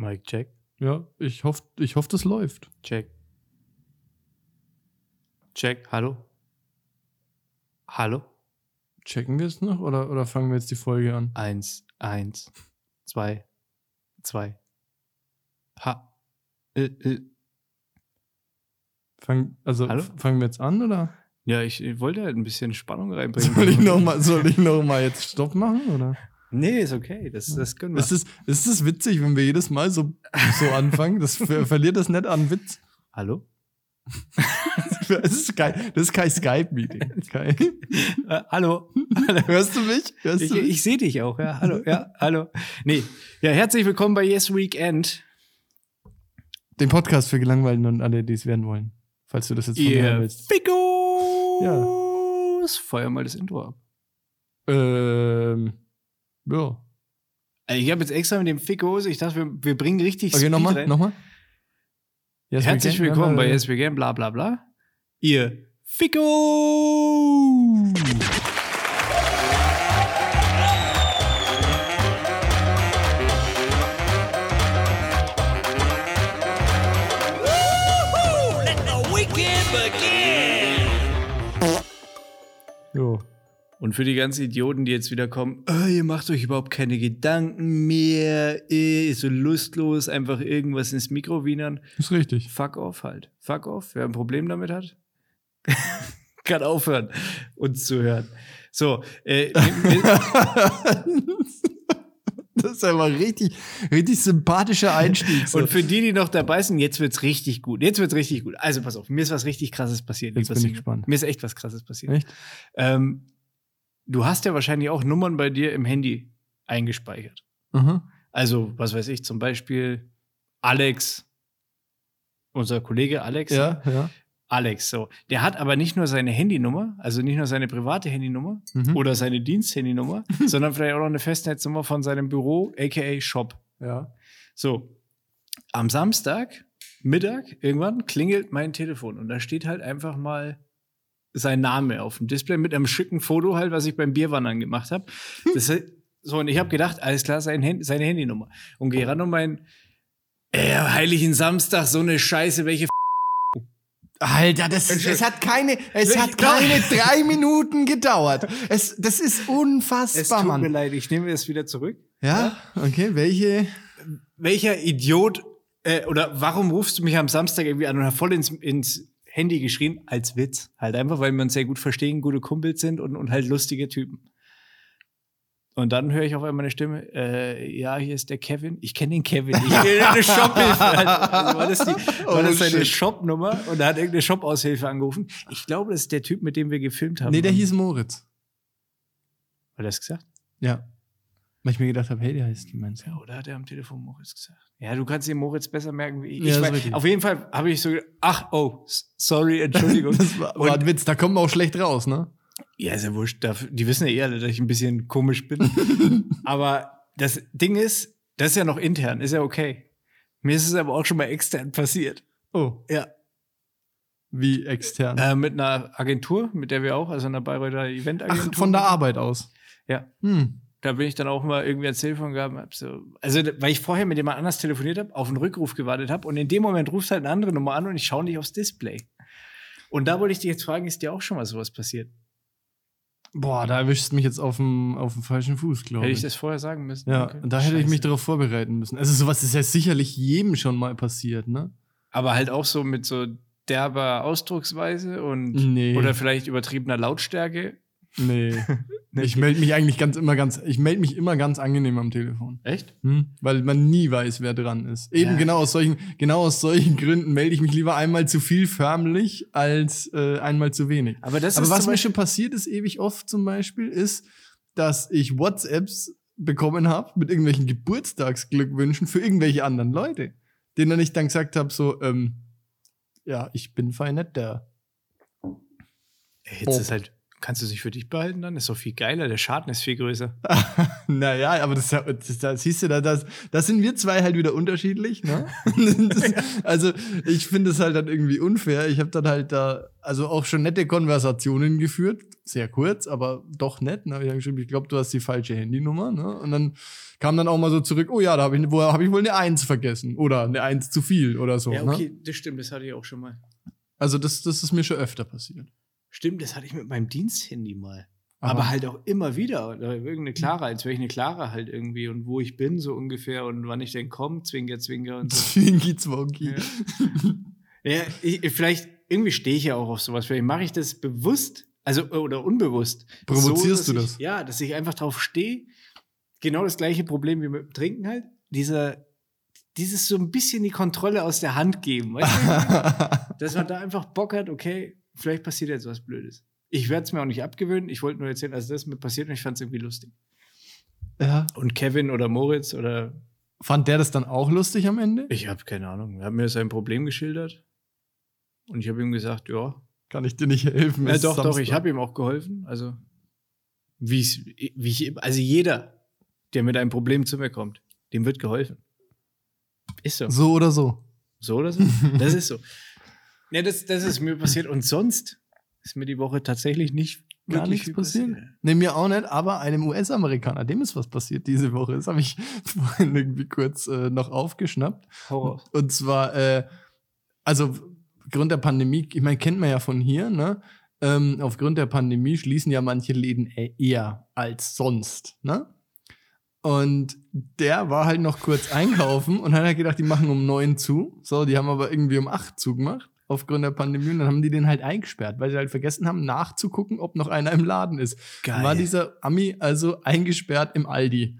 Mike, check. Ja, ich hoffe, ich hoff, das läuft. Check. Check. Hallo? Hallo? Checken wir es noch oder, oder fangen wir jetzt die Folge an? Eins, eins, zwei, zwei. Ha. Äh, äh. Fang, also Hallo? fangen wir jetzt an oder? Ja, ich, ich wollte halt ein bisschen Spannung reinbringen. Soll ich nochmal soll ich noch mal jetzt Stopp machen? Oder? Nee, ist okay. Das, das können wir. Ist es, ist es witzig, wenn wir jedes Mal so, so anfangen? Das ver verliert das nicht an Witz. Hallo? Das ist kein, das ist kein Skype-Meeting. Äh, hallo? hallo. Hörst du mich? Hörst Ich, ich sehe dich auch, ja. Hallo, ja, hallo. Nee. Ja, herzlich willkommen bei Yes Weekend. Den Podcast für Gelangweilten und alle, die es werden wollen. Falls du das jetzt von Ihr willst. Fickos! Feuer mal das Intro ab. Ähm, ja. Also ich habe jetzt extra mit dem Fickos, ich dachte, wir, wir bringen richtig Okay, nochmal, nochmal. Yes, Herzlich we willkommen bei Yes Weekend, bla bla bla. Ihr Ficko! Und für die ganzen Idioten, die jetzt wieder kommen, "Ah, ihr macht euch überhaupt keine Gedanken mehr, ist so lustlos, einfach irgendwas ins Mikro wienern. Ist richtig. Fuck off halt. Fuck off. Wer ein Problem damit hat, kann aufhören, uns zu hören. So, äh, das ist aber richtig, richtig sympathischer Einstieg. So. und für die, die noch dabei sind, jetzt wird's richtig gut. Jetzt wird's richtig gut. Also pass auf, mir ist was richtig krasses passiert. Jetzt bin ich gespannt. Mir ist echt was krasses passiert. Echt? Ähm, du hast ja wahrscheinlich auch Nummern bei dir im Handy eingespeichert. Aha. Also, was weiß ich, zum Beispiel Alex, unser Kollege Alex. Ja, ja. Alex, so. Der hat aber nicht nur seine Handynummer, also nicht nur seine private Handynummer Mhm. oder seine Diensthandynummer, sondern vielleicht auch noch eine Festnetznummer von seinem Büro, aka Shop. Ja. So. Am Samstag, Mittag, irgendwann klingelt mein Telefon und da steht halt einfach mal sein Name auf dem Display mit einem schicken Foto halt, was ich beim Bierwandern gemacht habe. Das so, und ich habe gedacht, alles klar, sein Hand, seine Handynummer. Und gehe ran und mein, am heiligen Samstag, so eine Scheiße, welche Alter, das, es hat keine, es hat keine drei Minuten gedauert. Es, das ist Es unfassbar, tut mir Mann. leid, ich nehme es wieder zurück. Ja, okay, welche? Welcher Idiot äh, oder warum rufst du mich am Samstag irgendwie an und voll ins, ins Handy geschrien? Als Witz. Halt einfach, weil wir uns sehr gut verstehen, gute Kumpels sind und, und halt lustige Typen. Und dann höre ich auf einmal eine Stimme, äh, ja, hier ist der Kevin. Ich kenne den Kevin. Ich will eine Shophilfe. Also war das, die, war Oh, das seine. Shop-Nummer und er hat irgendeine Shop-Aushilfe angerufen. Ich glaube, das ist der Typ, mit dem wir gefilmt haben. Nee, der hieß Moritz. Hat er das gesagt? Ja. Weil ich mir gedacht habe, hey, der heißt du? Ja, oder hat er am Telefon Moritz gesagt? Ja, du kannst dir Moritz besser merken wie ich. Ja, ich auf jeden Fall habe ich so gedacht, ach, oh, sorry, Entschuldigung. Das war, war ein Witz, da kommen wir auch schlecht raus, ne? ja, ist ja wurscht. Die wissen ja eh alle, dass ich ein bisschen komisch bin. aber das Ding ist, das ist ja noch intern, ist ja okay. Mir ist es aber auch schon mal extern passiert. Oh, Ja. wie extern. Äh, mit einer Agentur, mit der wir auch, also einer Bayreuther Eventagentur. Ach, von der Arbeit aus. Ja. Hm. Da bin ich dann auch mal irgendwie ans Telefon gehabt, hab so, also weil ich vorher mit jemand anders telefoniert habe, auf einen Rückruf gewartet habe und in dem Moment ruft halt eine andere Nummer an und ich schaue nicht aufs Display. Und da wollte ich dich jetzt fragen, ist dir auch schon mal sowas passiert? Boah, da erwischst du mich jetzt auf dem, auf dem falschen Fuß, glaube Hätte ich. ich das vorher sagen müssen? ja, Okay. da hätte ich mich Scheiße. darauf vorbereiten müssen. Also sowas ist ja sicherlich jedem schon mal passiert, ne? Aber halt auch so mit so derber Ausdrucksweise und Nee. oder vielleicht übertriebener Lautstärke. Nee. Nee. ich melde mich eigentlich ganz immer ganz, ich melde mich immer ganz angenehm am Telefon. Echt? Hm? Weil man nie weiß, wer dran ist. Eben Ja. genau aus solchen, genau aus solchen Gründen melde ich mich lieber einmal zu viel förmlich als äh, einmal zu wenig. Aber das Aber ist was mir schon passiert ist, ewig oft zum Beispiel, ist, dass ich WhatsApps bekommen habe mit irgendwelchen Geburtstagsglückwünschen für irgendwelche anderen Leute. Denen ich dann gesagt habe, so, ähm, ja, ich bin fein nicht der. jetzt ist halt Kannst du es nicht für dich behalten dann? Ist doch viel geiler. Der Schaden ist viel größer. naja, aber das, das, das siehst du, da, das, das sind wir zwei halt wieder unterschiedlich. Ne? das, also ich finde es halt dann irgendwie unfair. Ich habe dann halt da also auch schon nette Konversationen geführt, sehr kurz, aber doch nett. Ne? Ich, ich glaube, du hast die falsche Handynummer. Ne? Und dann kam dann auch mal so zurück, oh ja, da habe ich, wo hab ich wohl eine Eins vergessen oder eine Eins zu viel oder so. Ja, Ne? okay, das stimmt, das hatte ich auch schon mal. Also das, das ist mir schon öfter passiert. Stimmt, das hatte ich mit meinem Diensthandy mal. Aha. Aber halt auch immer wieder. Irgendeine Clara, als wäre ich eine Clara halt irgendwie und wo ich bin, so ungefähr und wann ich denn komme, zwinker, zwinker und so. Zwinki Zwonki. Ja. Ja, ich, vielleicht, irgendwie stehe ich ja auch auf sowas. Vielleicht mache ich das bewusst, also oder unbewusst. Provozierst so, du das? Ich, ja, dass ich einfach drauf stehe. Genau das gleiche Problem wie mit dem Trinken halt. Dieser, dieses so ein bisschen die Kontrolle aus der Hand geben. Weißt du? dass man da einfach Bock hat, okay, vielleicht passiert jetzt was Blödes. Ich werde es mir auch nicht abgewöhnen. Ich wollte nur erzählen, also das ist mir passiert und ich fand es irgendwie lustig. ja. Und Kevin oder Moritz oder Fand der das dann auch lustig am Ende? ich habe keine Ahnung, er hat mir sein Problem geschildert und ich habe ihm gesagt, ja, Kann ich dir nicht helfen? Ja, doch, doch, Samstag. ich habe ihm auch geholfen. Also, wie ich, wie ich, also jeder, der mit einem Problem zu mir kommt, dem wird geholfen. Ist so. So oder so. So oder so? Das ist so. Ja, das, das ist mir passiert. Und sonst ist mir die Woche tatsächlich nicht Gar nichts passiert. Nee, mir auch nicht, aber einem US-Amerikaner, dem ist was passiert diese Woche. Das habe ich vorhin irgendwie kurz äh, noch aufgeschnappt. Horror. Und zwar, äh, also aufgrund der Pandemie, ich meine, kennt man ja von hier, ne? Ähm, aufgrund der Pandemie schließen ja manche Läden e- eher als sonst, ne? Und der war halt noch kurz einkaufen und hat halt gedacht, die machen um neun zu. So, die haben aber irgendwie um acht zugemacht aufgrund der Pandemie und dann haben die den halt eingesperrt, weil sie halt vergessen haben, nachzugucken, ob noch einer im Laden ist. Dann war dieser Ami also eingesperrt im Aldi.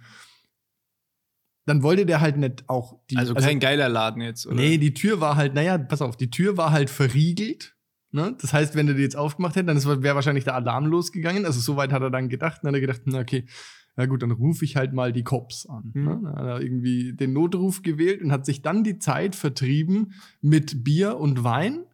Dann wollte der halt nicht auch die. also kein geiler Laden jetzt, oder? Nee, die Tür war halt, naja, pass auf, die Tür war halt verriegelt. Ne? Das heißt, wenn er die jetzt aufgemacht hätte, dann wäre wahrscheinlich der Alarm losgegangen. Also so weit hat er dann gedacht. Dann hat er gedacht, na okay, na gut, dann rufe ich halt mal die Cops an. Mhm. Ne? Dann hat er irgendwie den Notruf gewählt und hat sich dann die Zeit vertrieben mit Bier und Wein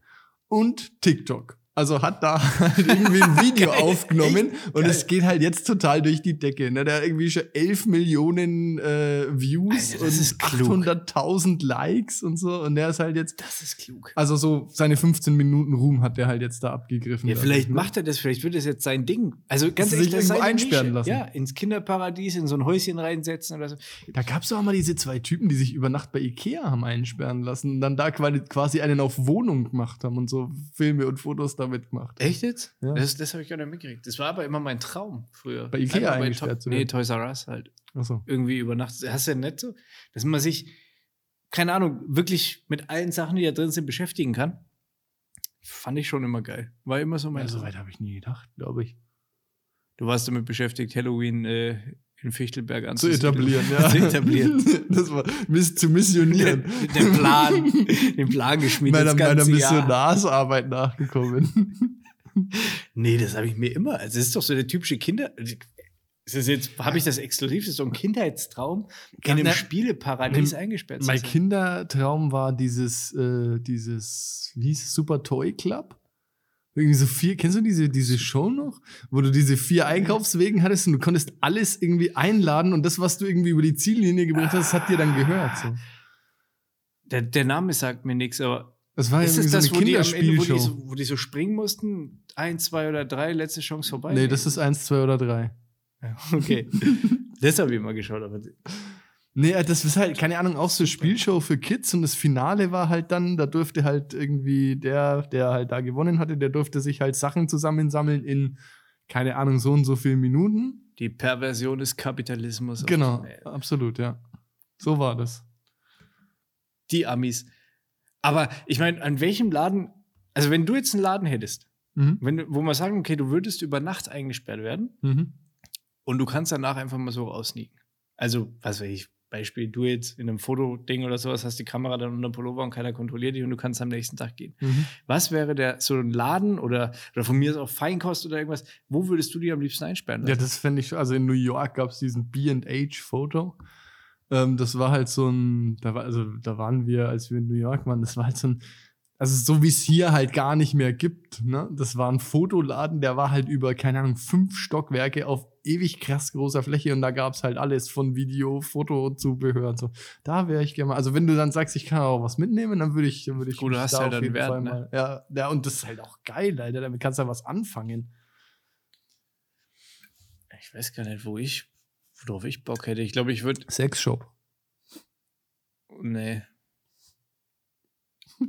und TikTok. Also hat da halt irgendwie ein Video Geil, aufgenommen und Geil. es geht halt jetzt total durch die Decke. Ne? Der hat irgendwie schon 11 Millionen äh, Views Alter, und klug. 800.000 Likes und so. Und der ist halt jetzt, Das ist klug. also so seine 15 Minuten Ruhm hat der halt jetzt da abgegriffen. Ja, dadurch, vielleicht ne? macht er das, vielleicht wird das jetzt sein Ding. Also ganz ehrlich, sich irgendwo einsperren Nische. lassen. Ja, ins Kinderparadies, in so ein Häuschen reinsetzen oder so. Da gab es auch mal diese zwei Typen, die sich über Nacht bei Ikea haben einsperren lassen und dann da quasi- einen auf Wohnung gemacht haben und so Filme und Fotos damit gemacht. Echt jetzt? Ja. Das, das habe ich gar nicht mitgekriegt. Das war aber immer mein Traum früher. Bei Ikea Einmal eingesperrt zu Nee. Toys R Us halt. Achso. Irgendwie über Nacht. Hast du ja nicht so? Dass man sich, keine Ahnung, wirklich mit allen Sachen, die da drin sind, beschäftigen kann. Fand ich schon immer geil. War immer so mein Ja, so weit habe ich nie gedacht, glaube ich. Du warst damit beschäftigt, Halloween äh, in Fichtelberg Zu anzusiedeln. etablieren, ja. zu etablieren. das war miss, zu missionieren. den Plan, den Plan geschmiedet. meiner, meiner ganze Jahr. Missionarsarbeit nachgekommen. Nee, das habe ich mir immer. Also, das ist doch so der typische Kinder. Ist das jetzt, habe ich das exklusiv? Das ist so ein Kindheitstraum, in einem Spieleparadies eingesperrt zu mein. Kindertraum war dieses, äh, dieses, wie hieß es, Super Toy Club? Irgendwie so vier, kennst du diese, diese Show noch? Wo du diese vier Einkaufswegen hattest und du konntest alles irgendwie einladen und das, was du irgendwie über die Ziellinie gebracht hast, hat dir dann gehört. So. Der, der Name sagt mir nichts, aber Das war ist es so das, wo die, Ende, wo, die Kinderspielshow. so, wo die so springen mussten? Ein, zwei oder drei, letzte Chance vorbei? Nee, das ist eins, zwei oder drei. Okay. das habe ich mal geschaut, aber Nee, äh, das ist halt, keine Ahnung, auch so eine Spielshow für Kids und das Finale war halt dann, da durfte halt irgendwie der, der halt da gewonnen hatte, der durfte sich halt Sachen zusammensammeln in, keine Ahnung, so und so viele Minuten. die Perversion des Kapitalismus. Genau, Welt. absolut, ja. So war das. Die Amis. Aber ich meine, an welchem Laden, also wenn du jetzt einen Laden hättest, Mhm. wenn, wo man sagen, okay, du würdest über Nacht eingesperrt werden, Mhm. Und du kannst danach einfach mal so rausnicken. Also, was weiß ich, Beispiel, du jetzt in einem Fotoding oder sowas hast die Kamera dann unter dem Pullover und keiner kontrolliert dich und du kannst am nächsten Tag gehen. Mhm. Was wäre der so ein Laden oder, oder von mir ist auch Feinkost oder irgendwas, wo würdest du die am liebsten einsperren Ja, lassen? das fände ich, also in New York gab es diesen B&H-Foto. Ähm, das war halt so ein, da war, also da waren wir, als wir in New York waren, das war halt so ein, Also so wie es hier halt gar nicht mehr gibt. Ne? Das war ein Fotoladen, der war halt über, keine Ahnung, fünf Stockwerke auf ewig krass großer Fläche und da gab's halt alles von Video, Foto, Zubehör und so. Da wäre ich gerne mal. Also wenn du dann sagst, ich kann auch was mitnehmen, dann würde ich, dann würde ich Gut, du hast da halt auf jeden Wert, Fall ne? mal. Ja, ja, und das ist halt auch geil, Alter. Damit kannst du ja was anfangen. Ich weiß gar nicht, wo ich, worauf ich Bock hätte. Ich glaube, ich würde, Sexshop. nee.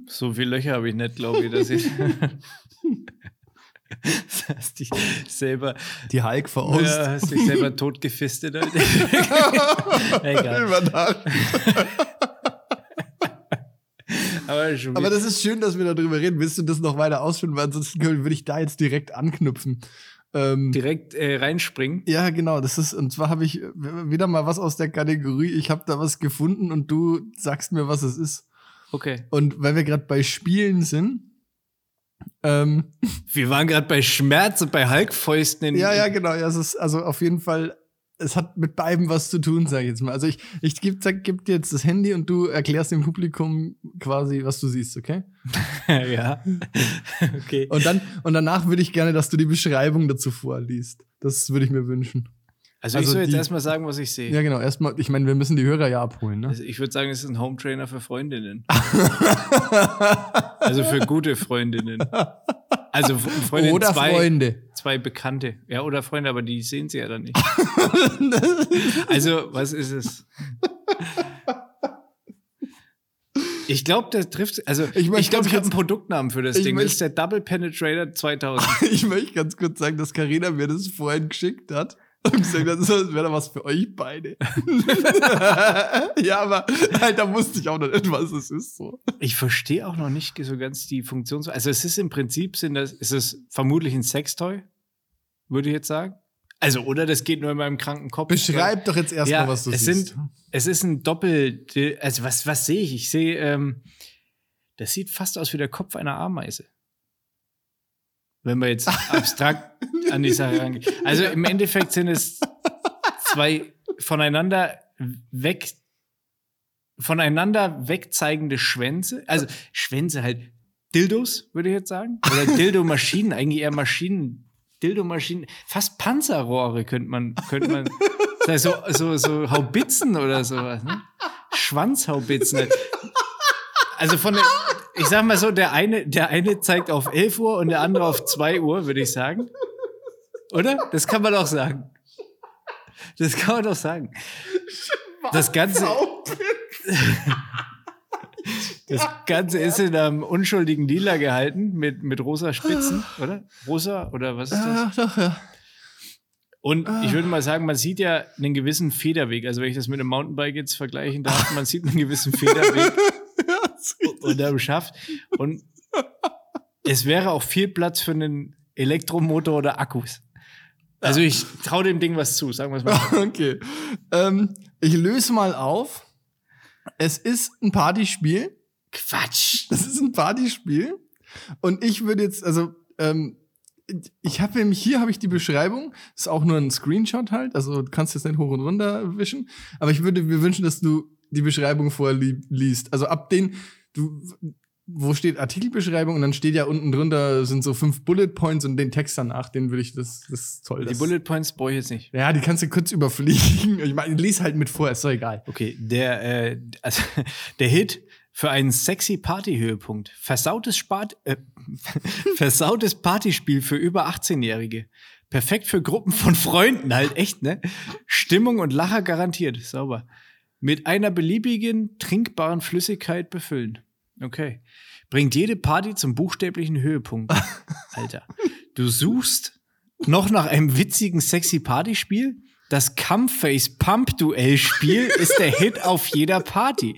So viele Löcher habe ich nicht, glaube ich, dass ich. Das hast dich selber, Die Hulk veraust. ja, hast dich selber totgefistet. Egal. Aber, Aber das ist schön, dass wir darüber reden. Willst du das noch weiter ausführen? Weil ansonsten würde ich da jetzt direkt anknüpfen. Ähm, direkt äh, reinspringen. ja, genau. Das ist, und zwar habe ich äh, wieder mal was aus der Kategorie, ich habe da was gefunden und du sagst mir, was es ist. Okay. Und weil wir gerade bei Spielen sind, ähm, Wir waren gerade bei Schmerz und bei Hulkfäusten in. ja, ja, genau. Ja, es ist also auf jeden Fall, es hat mit beidem was zu tun, sage ich jetzt mal. Also ich, ich gebe geb dir jetzt das Handy und du erklärst dem Publikum quasi, was du siehst, okay? ja. okay. Und dann und danach würde ich gerne, dass du die Beschreibung dazu vorliest. Das würde ich mir wünschen. Also, also ich soll jetzt die- erstmal sagen, was ich sehe. Ja, genau. Erstmal, ich meine, wir müssen die Hörer ja abholen, ne? Also ich würde sagen, es ist ein Home Trainer für Freundinnen. also für gute Freundinnen. Also Freundinnen Oder zwei, Freunde. zwei Bekannte. Ja, oder Freunde, aber die sehen sie ja dann nicht. also, was ist es? Ich glaube, der trifft. Also, Ich ich, glaube, ich habe einen Produktnamen für das ich Ding. Das ist der Double Penetrator 2000. ich möchte ganz kurz sagen, dass Karina mir das vorhin geschickt hat. Und gesagt hat, das wäre doch was für euch beide. ja, aber halt, da wusste ich auch noch nicht, was es ist. So. Ich verstehe auch noch nicht so ganz die Funktion. Also es ist im Prinzip sind das, ist es vermutlich ein Sextoy, würde ich jetzt sagen. Also oder das geht nur in meinem kranken Kopf. Beschreib doch jetzt erstmal, Ja, was du es siehst. sind, es ist ein Doppel, also was, was sehe ich? Ich sehe, ähm, das sieht fast aus wie der Kopf einer Ameise. Wenn man jetzt abstrakt an die Sache rangeht. Also im Endeffekt sind es zwei voneinander weg, voneinander wegzeigende Schwänze. Also Schwänze halt Dildos, würde ich jetzt sagen. Oder Dildo-Maschinen, eigentlich eher Maschinen. Dildo-Maschinen, fast Panzerrohre könnte man, könnte man, so, so, so Haubitzen oder sowas, ne? Schwanzhaubitzen. Also von der, ich sag mal so, der eine, der eine zeigt auf 11 Uhr und der andere auf 2 Uhr, würde ich sagen. Oder? Das kann man doch sagen. Das kann man doch sagen. Das Ganze, das Ganze ist in einem unschuldigen Lila gehalten mit, mit rosa Spitzen, oder? Rosa oder was ist das? Ach, doch, ja. Und ich würde mal sagen, man sieht ja einen gewissen Federweg. Also wenn ich das mit einem Mountainbike jetzt vergleichen darf, man sieht einen gewissen Federweg unterm Schaft. Und es wäre auch viel Platz für einen Elektromotor oder Akkus. Also ich traue dem Ding was zu, sagen wir es mal. Okay. Ähm, ich löse mal auf. Es ist ein Partyspiel. Quatsch. Das ist ein Partyspiel. Und ich würde jetzt, also, ähm, ich habe nämlich hier habe ich die Beschreibung. Ist auch nur ein Screenshot halt. Also du kannst jetzt nicht hoch und runter wischen. Aber ich würde mir wünschen, dass du die Beschreibung vorliest. Also ab den, du, wo steht Artikelbeschreibung und dann steht ja unten drunter sind so fünf Bullet Points und den Text danach, den würde ich, das, das ist toll. Die Das- Bullet Points brauche ich jetzt nicht. Ja, die kannst du kurz überfliegen. Ich meine, lies halt mit vor, ist doch egal. Okay, der, äh, also, der Hit für einen sexy Party-Höhepunkt. Versautes, Spat äh, versautes Partyspiel für über 18-Jährige. Perfekt für Gruppen von Freunden, halt echt, ne? Stimmung und Lacher garantiert, sauber. Mit einer beliebigen, trinkbaren Flüssigkeit befüllen. Okay. Bringt jede Party zum buchstäblichen Höhepunkt. Alter. Du suchst noch nach einem witzigen, sexy Partyspiel? Das Campface Pump Duell Spiel ist der Hit auf jeder Party.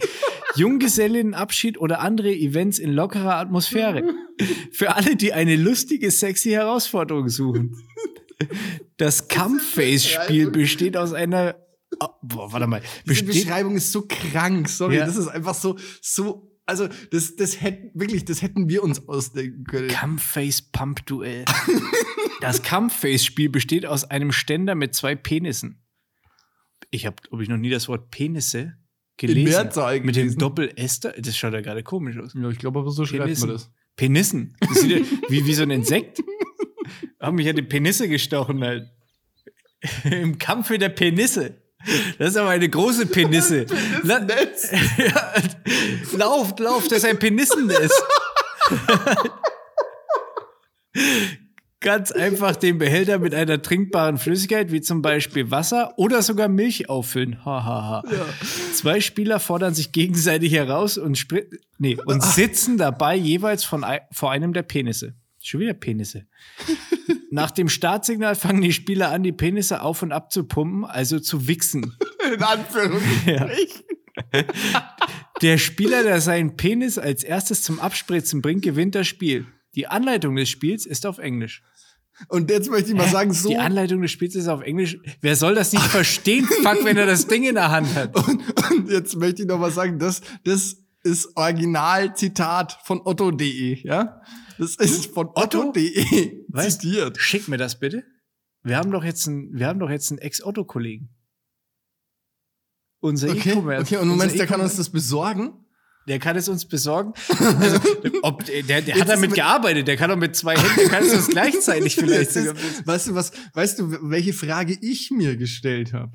Junggesellinnenabschied oder andere Events in lockerer Atmosphäre. Für alle, die eine lustige, sexy Herausforderung suchen. Das Campface Spiel besteht aus einer Oh, boah, warte mal. Diese Besteht, Beschreibung ist so krank, sorry. Ja. Das ist einfach so, so, also das, das hätten, wirklich, das hätten wir uns ausdenken können. Campface Pump Duell. Das Campface Spiel besteht aus einem Ständer mit zwei Penissen. Ich habe, ob ich noch nie das Wort Penisse gelesen. Mehrzahl Mit dem da- das schaut ja gerade komisch aus. Ja, ich glaube aber so schreibt Penissen. man das. Penissen. Das sieht ja wie, wie so ein Insekt. Haben mich ja die Penisse gestochen halt. Im Kampfe der Penisse. Das ist aber eine große Penisse. La ja, lauft, lauft, das ist ein Penissennest. Ganz einfach den Behälter mit einer trinkbaren Flüssigkeit, wie zum Beispiel Wasser oder sogar Milch auffüllen. Ha, ha, ha. Zwei Spieler fordern sich gegenseitig heraus und, nee, und sitzen dabei jeweils von, vor einem der Penisse. Schon wieder Penisse. Nach dem Startsignal fangen die Spieler an, die Penisse auf und ab zu pumpen, also zu wichsen. In Anführungszeichen. Der Spieler, der seinen Penis als erstes zum Abspritzen bringt, gewinnt das Spiel. Die Anleitung des Spiels ist auf Englisch. Und jetzt möchte ich mal sagen, so. Die Anleitung des Spiels ist auf Englisch. Wer soll das nicht verstehen, fuck, wenn er das Ding in der Hand hat? Und, und jetzt möchte ich noch mal sagen, das, das ist Original-Zitat von Otto.de, ja? Das ist von Otto? Otto.de Weißt- zitiert. Schick mir das bitte. Wir haben doch jetzt einen, wir haben doch jetzt einen Ex-Otto-Kollegen. Unser Okay, E-Commerce. okay, und du meinst, der kann uns das besorgen? Der kann es uns besorgen. Also, ob, der der Jetzt hat damit mit- gearbeitet. Der kann doch mit zwei Händen, der kann es uns gleichzeitig vielleicht ist, weißt du was, weißt du, welche Frage ich mir gestellt habe?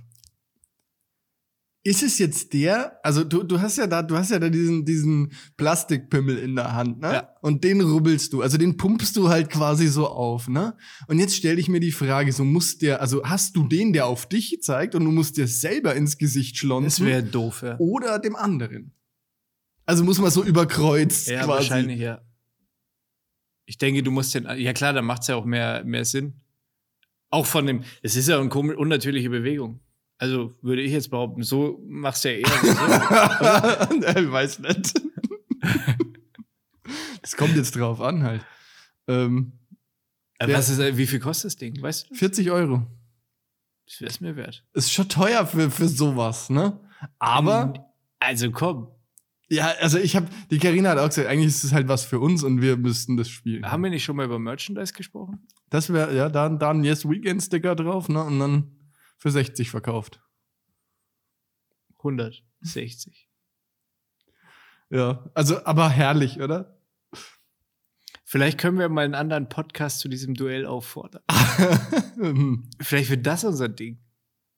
Ist es jetzt der, also du, du hast ja da, du hast ja da diesen, diesen Plastikpimmel in der Hand, ne? Ja. Und den rubbelst du, also den pumpst du halt quasi so auf, ne? Und jetzt stelle ich mir die Frage, so muss der, also hast du den, der auf dich zeigt und du musst dir selber ins Gesicht Das schlonzen wäre doof, ja. oder dem anderen? Also muss man so überkreuzt Ja, quasi. wahrscheinlich, ja. Ich denke, du musst den, ja klar, dann macht es ja auch mehr, mehr Sinn. Auch von dem, es ist ja eine unnatürliche Bewegung. Also würde ich jetzt behaupten, so machst du ja eher. so. ich weiß nicht. Das kommt jetzt drauf an halt. Ähm, Ja. was ist, wie viel kostet das Ding? Weißt du? 40 Euro. Das wäre es mir wert. Ist schon teuer für, für sowas, ne? Aber, Also komm, ja, also ich habe, die Karina hat auch gesagt, eigentlich ist es halt was für uns und wir müssten das spielen. haben wir nicht schon mal über Merchandise gesprochen? Das wäre, ja, da, da ein Yes Weekend Sticker drauf, ne? Und dann für 60 verkauft. 160. Ja, also, aber herrlich, oder? Vielleicht können wir mal einen anderen Podcast zu diesem Duell auffordern. Hm. Vielleicht wird das unser Ding.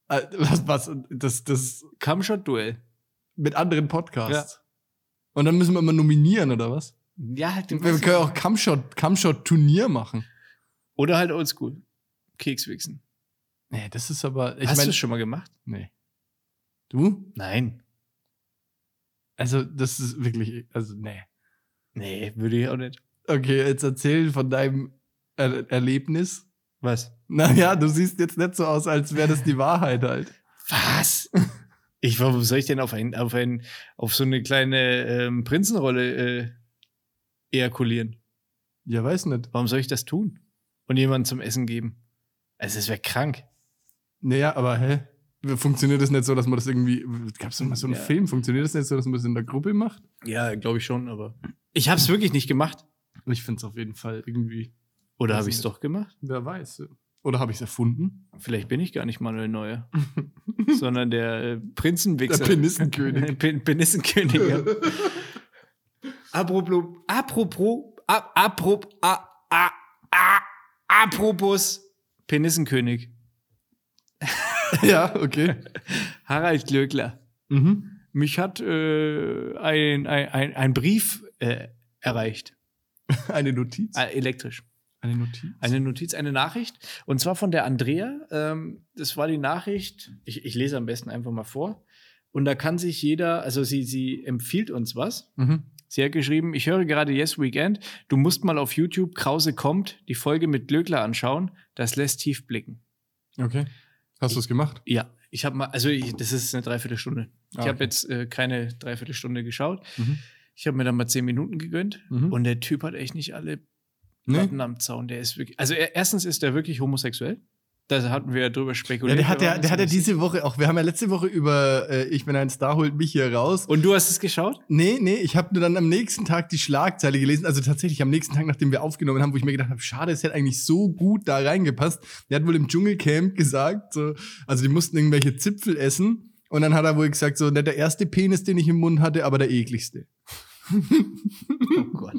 Äh, was, was, das, das Cumshot-Duell. mit anderen Podcasts. Und dann müssen wir mal nominieren, oder was? Ja, halt Wir können auch Cumshot, Cumshot Turnier machen. Oder halt oldschool. Kekswichsen. Nee, das ist aber, ich Hast du es schon mal gemacht? nee. Du? Nein. Also, das ist wirklich, also, nee. Nee, würde ich auch nicht. Okay, jetzt erzähl von deinem er Erlebnis. Was? Naja, du siehst jetzt nicht so aus, als wäre das die Wahrheit halt. Was? Ich, warum soll ich denn auf ein, auf ein, auf so eine kleine ähm, Prinzenrolle äh, ejakulieren? Ja, weiß nicht. Warum soll ich das tun? Und jemanden zum Essen geben? Also, es wäre krank. Naja, aber hä? Funktioniert das nicht so, dass man das irgendwie. Gab es mal so einen Ja. Film? Funktioniert das nicht so, dass man das in der Gruppe macht? Ja, glaube ich schon, aber. Ich habe es wirklich nicht gemacht. Ich finde es auf jeden Fall irgendwie. Oder habe ich es doch gemacht? Wer weiß. Oder habe ich es erfunden? Vielleicht bin ich gar nicht Manuel Neuer, sondern der äh, Prinzenwichser. Der Penissenkönig. Pen Penissenkönig. ja. apropos, apropos, ap- apropos, apropos Penissenkönig. ja, okay. Harald Glöckler. Mhm. Mich hat äh, ein, ein, ein, Brief äh, erreicht. Eine Notiz. Äh, elektrisch. Eine Notiz. Eine Notiz, eine Nachricht. Und zwar von der Andrea. Ähm, das war die Nachricht. Ich, ich lese am besten einfach mal vor. Und da kann sich jeder, also sie, sie empfiehlt uns was. Mhm. Sie hat geschrieben, ich höre gerade Yes Weekend. Du musst mal auf YouTube Krause kommt, die Folge mit Glöckler anschauen. Das lässt tief blicken. Okay. Hast du es gemacht? Ja, ich habe mal, also ich, das ist eine Dreiviertelstunde. Ich Ah, habe okay. jetzt äh, keine Dreiviertelstunde geschaut. Mhm. Ich habe mir dann mal zehn Minuten gegönnt. Mhm. Und der Typ hat echt nicht alle Nee? Platten am Zaun. Der ist wirklich, also er, erstens ist er wirklich homosexuell. Da hatten wir ja drüber Ja, spekuliert. der hat ja, der hat ja diese Woche auch, wir haben ja letzte Woche über äh, Ich bin ein Star, holt mich hier raus. Und du hast es geschaut? Nee, nee, ich habe nur dann am nächsten Tag die Schlagzeile gelesen, also tatsächlich am nächsten Tag, nachdem wir aufgenommen haben, wo ich mir gedacht habe, schade, es hätte eigentlich so gut da reingepasst. Der hat wohl im Dschungelcamp gesagt, so, also die mussten irgendwelche Zipfel essen Und dann hat er wohl gesagt, so, der erste Penis, den ich im Mund hatte, aber der ekligste. Oh Gott.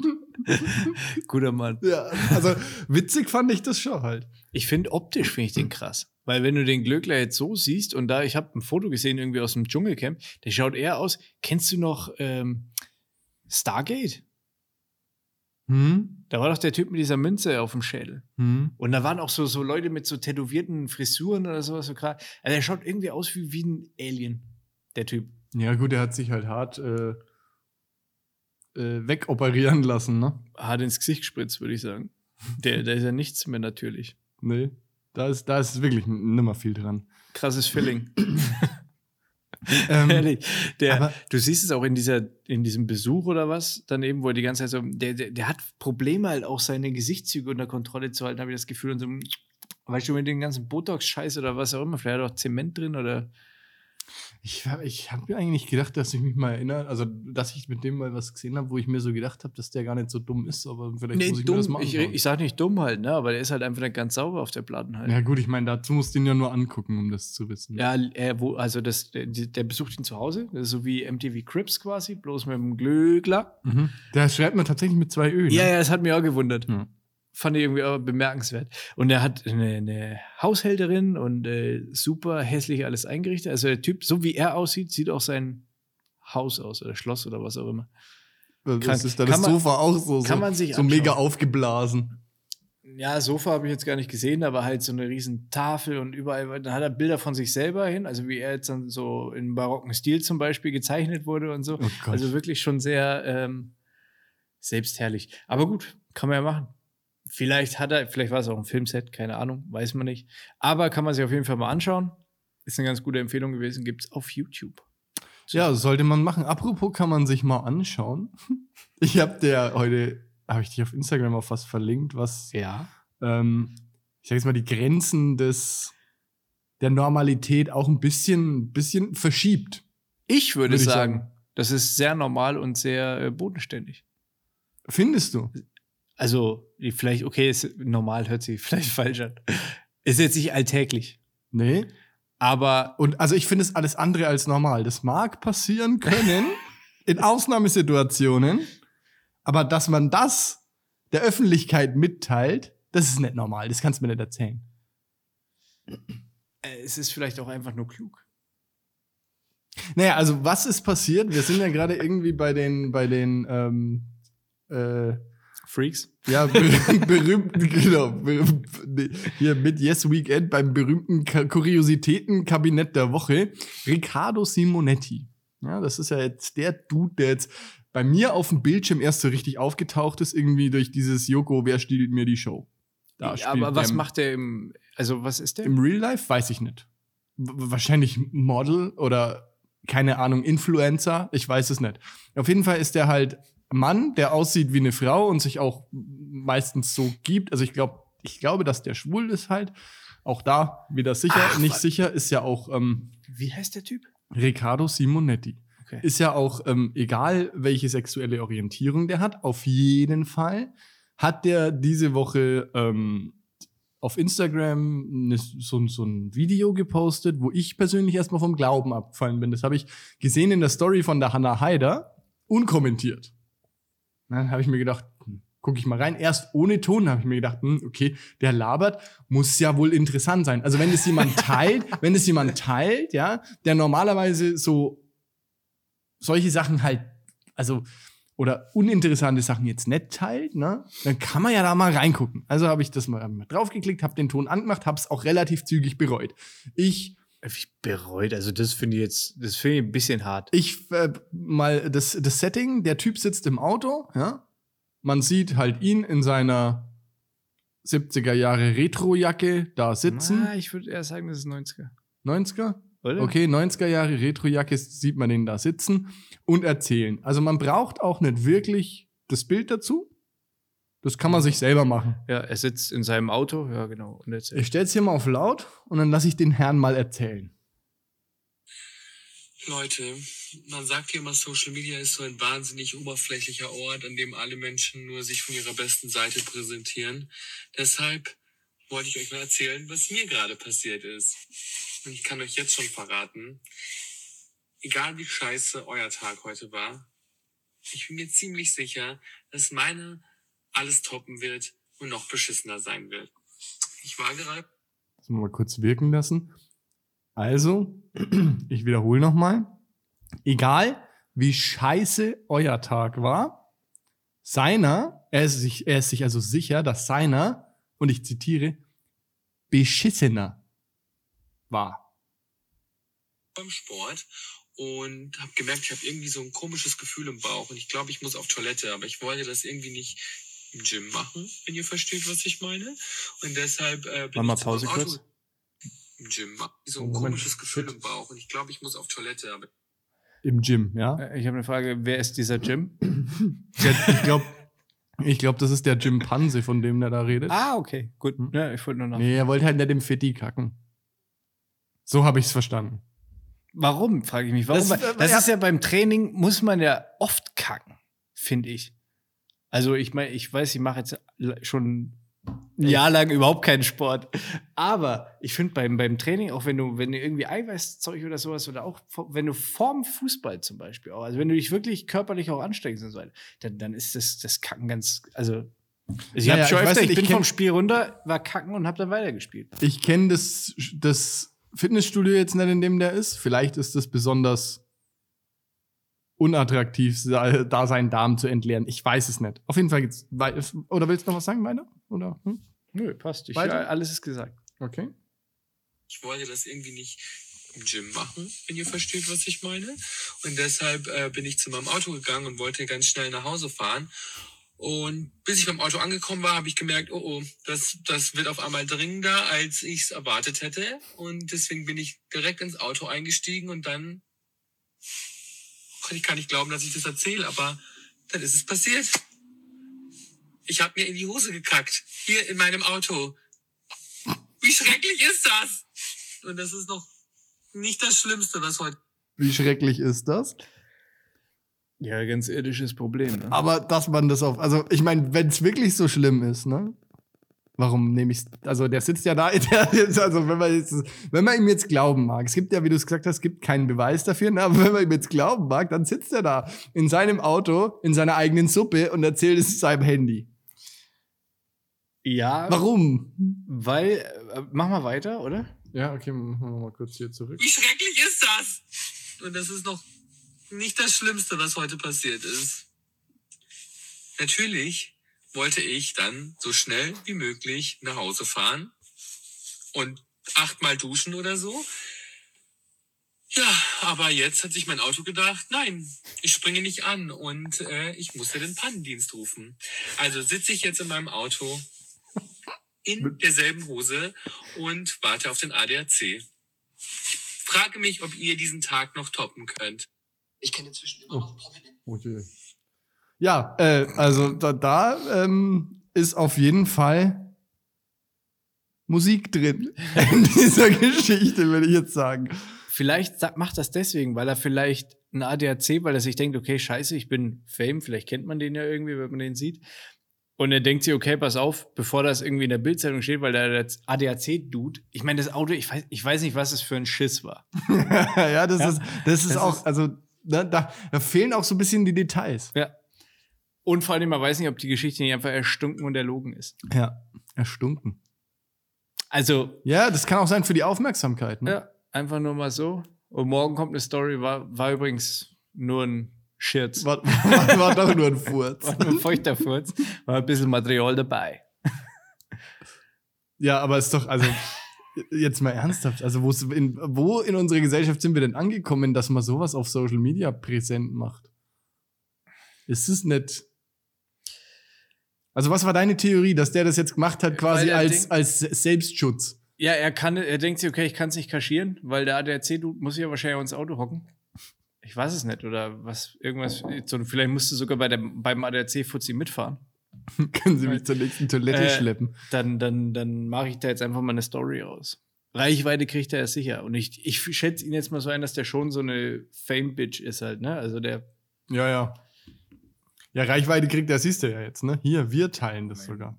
Guter Mann. Ja, also witzig fand ich das schon halt. Ich finde optisch finde ich den krass. Weil wenn du den Glöckler jetzt so siehst und da, ich habe ein Foto gesehen irgendwie aus dem Dschungelcamp, der schaut eher aus, kennst du noch ähm, Stargate? Hm? Da war doch der Typ mit dieser Münze auf dem Schädel. Hm? Und da waren auch so, so Leute mit so tätowierten Frisuren oder sowas. So krass. Also der schaut irgendwie aus wie, wie ein Alien, der Typ. Ja, gut, er hat sich halt hart äh, äh, wegoperieren lassen, ne? Hart ins Gesicht gespritzt, würde ich sagen. Der, der ist ja nichts mehr natürlich. Nee. Da ist, da ist wirklich nimmer viel dran. Krasses Feeling. Ähm, Ehrlich. Der, aber- du siehst es auch in, dieser, in diesem Besuch oder was, daneben, wo er die ganze Zeit so, der, der, der hat Probleme halt auch seine Gesichtszüge unter Kontrolle zu halten, habe ich das Gefühl. Und so, weißt du, mit dem ganzen Botox-Scheiß oder was auch immer, vielleicht hat er auch Zement drin oder. Ich, ich habe mir eigentlich nicht gedacht, dass ich mich mal erinnere, also dass ich mit dem mal was gesehen habe, wo ich mir so gedacht habe, dass der gar nicht so dumm ist, aber vielleicht muss ich mir das mal ich, anschauen. ich sag nicht dumm halt, ne? Aber der ist halt einfach nicht ganz sauber auf der Platten halt. ja gut, ich meine, dazu musst du ihn ja nur angucken, um das zu wissen. Ja, er, wo, also das, der, der besucht ihn zu Hause, so wie MTV Crips quasi, bloß mit dem Glöckler. Mhm. Der schreibt man tatsächlich mit zwei Ö. Ne? Ja, ja, das hat mich auch gewundert. Ja. Fand ich irgendwie auch bemerkenswert. Und er hat eine, eine Haushälterin und äh, super hässlich alles eingerichtet. Also der Typ, so wie er aussieht, sieht auch sein Haus aus oder Schloss oder was auch immer. Das Kann- ist da das man- Sofa auch so, kann so, so mega aufgeblasen. Ja, Sofa habe ich jetzt gar nicht gesehen, aber halt so eine riesen Tafel und überall, dann hat er Bilder von sich selber hin, also wie er jetzt dann so in barocken Stil zum Beispiel gezeichnet wurde und so. Oh. Also wirklich schon sehr ähm, selbstherrlich. Aber gut, kann man ja machen. Vielleicht hat er, vielleicht war es auch ein Filmset, keine Ahnung, weiß man nicht. Aber kann man sich auf jeden Fall mal anschauen. Ist eine ganz gute Empfehlung gewesen, gibt es auf YouTube. Ja, sollte man machen. Apropos kann man sich mal anschauen. Ich habe der heute, habe ich dich auf Instagram auch fast verlinkt, was, Ja. ähm, ich sag jetzt mal, die Grenzen des, der Normalität auch ein bisschen, bisschen verschiebt. Ich würde Würde ich sagen, sagen. das ist sehr normal und sehr äh, bodenständig. Findest du? Also, vielleicht, okay, ist, normal hört sich vielleicht falsch an. Ist jetzt nicht alltäglich. Nee. Aber Und also ich finde es alles andere als normal. Das mag passieren können in Ausnahmesituationen, aber dass man das der Öffentlichkeit mitteilt, das ist nicht normal. Das kannst du mir nicht erzählen. äh, es ist vielleicht auch einfach nur klug. Naja, also was ist passiert? Wir sind ja gerade irgendwie bei den, bei den, ähm, äh, Freaks. ja, berühmten, berühmten genau, berühm- nee, hier mit Yes Weekend beim berühmten Ka- Kuriositäten-Kabinett der Woche, Riccardo Simonetti. Ja, das ist ja jetzt der Dude, der jetzt bei mir auf dem Bildschirm erst so richtig aufgetaucht ist, irgendwie durch dieses Joko, wer stiehlt mir die Show? Da Ja, aber was macht der im, also was ist der? Im Real Life weiß ich nicht. W wahrscheinlich Model oder keine Ahnung, Influencer, ich weiß es nicht. Auf jeden Fall ist der halt Mann, der aussieht wie eine Frau und sich auch meistens so gibt. Also ich glaube, ich glaube, dass der schwul ist halt. Auch da wieder sicher, Ach, nicht wa- sicher, ist ja auch ähm, Wie heißt der Typ? Riccardo Simonetti. Okay. Ist ja auch ähm, egal, welche sexuelle Orientierung der hat, auf jeden Fall hat der diese Woche ähm, auf Instagram ne, so, so ein Video gepostet, wo ich persönlich erstmal vom Glauben abgefallen bin. Das habe ich gesehen in der Story von der Hannah Haider, unkommentiert. Dann habe ich mir gedacht, hm, gucke ich mal rein. Erst ohne Ton habe ich mir gedacht, hm, okay, der labert, muss ja wohl interessant sein. Also wenn es jemand teilt, wenn es jemand teilt, ja, der normalerweise so solche Sachen halt, also oder uninteressante Sachen jetzt nicht teilt, ne, dann kann man ja da mal reingucken. Also habe ich das mal draufgeklickt, habe den Ton angemacht, habe es auch relativ zügig bereut. Ich bereut, also das finde ich jetzt, das finde ich ein bisschen hart. ich äh, mal das, das Setting, der Typ sitzt im Auto, ja. Man sieht halt ihn in seiner 70er Jahre Retrojacke da sitzen. Ah, ich würde eher sagen, das ist 90er. 90er? Oder? Okay, 90er Jahre Retrojacke sieht man den da sitzen und erzählen. Also man braucht auch nicht wirklich das Bild dazu. Das kann man sich selber machen. Ja, er sitzt in seinem Auto, ja, genau. Und jetzt, Ich stelle es hier mal auf laut und dann lasse ich den Herrn mal erzählen. Leute, man sagt ja immer, Social Media ist so ein wahnsinnig oberflächlicher Ort, an dem alle Menschen nur sich von ihrer besten Seite präsentieren. Deshalb wollte ich euch mal erzählen, was mir gerade passiert ist. Und ich kann euch jetzt schon verraten, egal wie scheiße euer Tag heute war, ich bin mir ziemlich sicher, dass meiner alles toppen wird und noch beschissener sein wird. Ich war gerade Das mal kurz wirken lassen. Also, ich wiederhole nochmal. Egal, wie scheiße euer Tag war, seiner, er ist sich, er ist sich also sicher, dass seiner, und ich zitiere, beschissener war. beim Sport und habe gemerkt, ich habe irgendwie so ein komisches Gefühl im Bauch und ich glaube, ich muss auf Toilette, aber ich wollte das irgendwie nicht Gym machen, wenn ihr versteht, was ich meine. Und deshalb äh, bin Mach mal Pause kurz. Im Gym machen. So ein Moment, komisches Gefühl shit. im Bauch und ich glaube, ich muss auf Toilette, aber Im Gym, ja? Äh, Ich habe eine Frage, wer ist dieser Jim? Der- Ich glaube, ich glaub, das ist der Jim Panse, von dem der da redet. Ah, okay, gut. Ja, ich wollte nur nach. Nee, er wollte halt nicht im Fetti kacken. So habe ich es verstanden. Warum, frage ich mich. Warum? Das- Das, das ja. ist ja beim Training, muss man ja oft kacken, finde ich. Also ich meine, ich weiß, ich mache jetzt schon ein Jahr lang überhaupt keinen Sport. Aber ich finde beim, beim Training, auch wenn du, wenn du irgendwie Eiweißzeug oder sowas oder auch wenn du vorm Fußball zum Beispiel auch, also wenn du dich wirklich körperlich auch anstrengst und so weiter, dann, dann ist das, das Kacken ganz, also, also ich Naja, habe schon ich weiß öfter, ich ich bin vom kenn- Spiel runter, war kacken und habe dann weitergespielt. Ich kenne das, das Fitnessstudio jetzt nicht, in dem der ist. Vielleicht ist es besonders unattraktiv, da seinen Darm zu entleeren. Ich weiß es nicht. Auf jeden Fall wei- Oder willst du noch was sagen, weiter? Oder? Hm? Nö, passt. Ich, Weiter? ja, alles ist gesagt. Okay. ich wollte das irgendwie nicht im Gym machen, wenn ihr versteht, was ich meine. Und deshalb äh, bin ich zu meinem Auto gegangen und wollte ganz schnell nach Hause fahren. Und bis ich beim Auto angekommen war, habe ich gemerkt, oh oh, das, das wird auf einmal dringender, als ich es erwartet hätte. Und deswegen bin ich direkt ins Auto eingestiegen und dann ich gar nicht glauben, dass ich das erzähle, aber dann ist es passiert. Ich habe mir in die Hose gekackt, hier in meinem Auto. Wie schrecklich ist das? Und das ist noch nicht das Schlimmste, was heute Wie schrecklich ist das? Ja, ganz irdisches Problem. Ne? Aber dass man das auf. Also, ich meine, wenn es wirklich so schlimm ist, ne? Warum nehme ich Also, der sitzt ja da. Der, also, wenn man, jetzt, wenn man ihm jetzt glauben mag, es gibt ja, wie du es gesagt hast, es gibt keinen Beweis dafür, ne? aber wenn man ihm jetzt glauben mag, dann sitzt er da in seinem Auto, in seiner eigenen Suppe und erzählt es seinem Handy. Ja, Warum? weil, äh, mach mal weiter, oder? Ja, okay, machen wir mal kurz hier zurück. Wie schrecklich ist das? Und das ist noch nicht das Schlimmste, was heute passiert ist. Natürlich wollte ich dann so schnell wie möglich nach Hause fahren und achtmal duschen oder so. Ja, aber jetzt hat sich mein Auto gedacht, nein, ich springe nicht an und äh, ich musste den Pannendienst rufen. Also sitze ich jetzt in meinem Auto in derselben Hose und warte auf den ADAC. Frage mich, ob ihr diesen Tag noch toppen könnt. Ich kenne inzwischen immer noch prominente Okay. Ja, äh, also da, da ähm, ist auf jeden Fall Musik drin in dieser Geschichte, würde ich jetzt sagen. Vielleicht macht das deswegen, weil er vielleicht ein ADAC, weil er sich denkt, okay, scheiße, ich bin Fame, vielleicht kennt man den ja irgendwie, wenn man den sieht. Und er denkt sich, okay, pass auf, bevor das irgendwie in der Bildzeitung steht, weil der ADAC-Dude, ich meine, das Auto, ich weiß, ich weiß nicht, was es für ein Schiss war. ja, das Ja. ist, das ist Das auch, ist- also da, da, da fehlen auch so ein bisschen die Details. Ja. Und vor allem, man weiß nicht, ob die Geschichte nicht einfach erstunken und erlogen ist. Ja, erstunken. Also, Ja, das kann auch sein für die Aufmerksamkeit. Ne? ja, einfach nur mal so. Und morgen kommt eine Story, war, war übrigens nur ein Schirz. War, war, war doch nur ein Furz. War nur ein feuchter Furz. War ein bisschen Material dabei. Ja, aber ist doch, also jetzt mal ernsthaft, also in, wo in unserer Gesellschaft sind wir denn angekommen, dass man sowas auf Social Media präsent macht? Ist es nicht? Also was war deine Theorie, dass der das jetzt gemacht hat quasi als, als Selbstschutz? Ja, er kann, er denkt sich, okay, ich kann es nicht kaschieren, weil der ADAC-Dude muss ja wahrscheinlich auch ins Auto hocken. Ich weiß es nicht, oder was, irgendwas, so, vielleicht musst du sogar bei der, beim ADAC-Fuzzi mitfahren. Können Sie mich zur nächsten Toilette Äh, schleppen? Dann, dann, dann mache ich da jetzt einfach mal eine Story raus. Reichweite kriegt er ja sicher. Und ich, ich schätze ihn jetzt mal so ein, dass der schon so eine Fame-Bitch ist halt, ne? Also der, Ja, ja. Ja, Reichweite kriegt er, siehst du ja jetzt, ne? Hier, wir teilen das sogar.